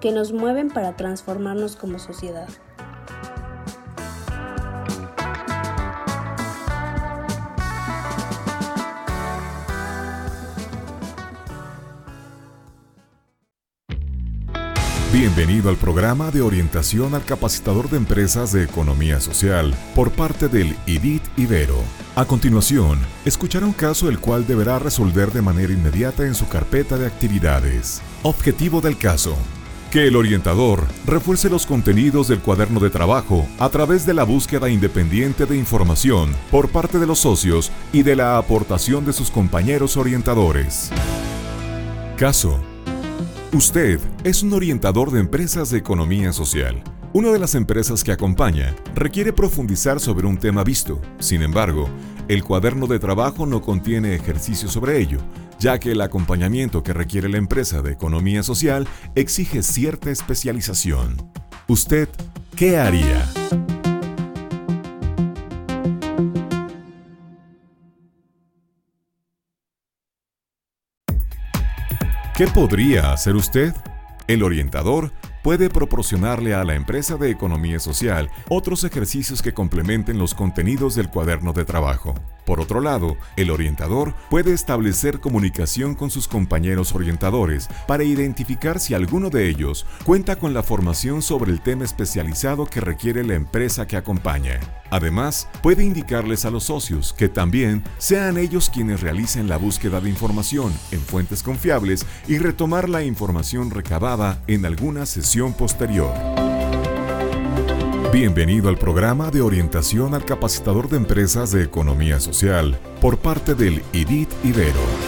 que nos mueven para transformarnos como sociedad. Bienvenido al programa de orientación al capacitador de empresas de economía social por parte del IDIT Ibero. A continuación, escuchará un caso el cual deberá resolver de manera inmediata en su carpeta de actividades. Objetivo del caso. Que el orientador refuerce los contenidos del cuaderno de trabajo a través de la búsqueda independiente de información por parte de los socios y de la aportación de sus compañeros orientadores. Caso Usted es un orientador de empresas de economía social. Una de las empresas que acompaña requiere profundizar sobre un tema visto. Sin embargo, el cuaderno de trabajo no contiene ejercicio sobre ello, ya que el acompañamiento que requiere la empresa de economía social exige cierta especialización. ¿Usted qué haría? ¿Qué podría hacer usted? El orientador puede proporcionarle a la empresa de economía social otros ejercicios que complementen los contenidos del cuaderno de trabajo. Por otro lado, el orientador puede establecer comunicación con sus compañeros orientadores para identificar si alguno de ellos cuenta con la formación sobre el tema especializado que requiere la empresa que acompaña. Además, puede indicarles a los socios que también sean ellos quienes realicen la búsqueda de información en fuentes confiables y retomar la información recabada en alguna sesión posterior. Bienvenido al programa de orientación al capacitador de empresas de economía social por parte del IDIT Ibero.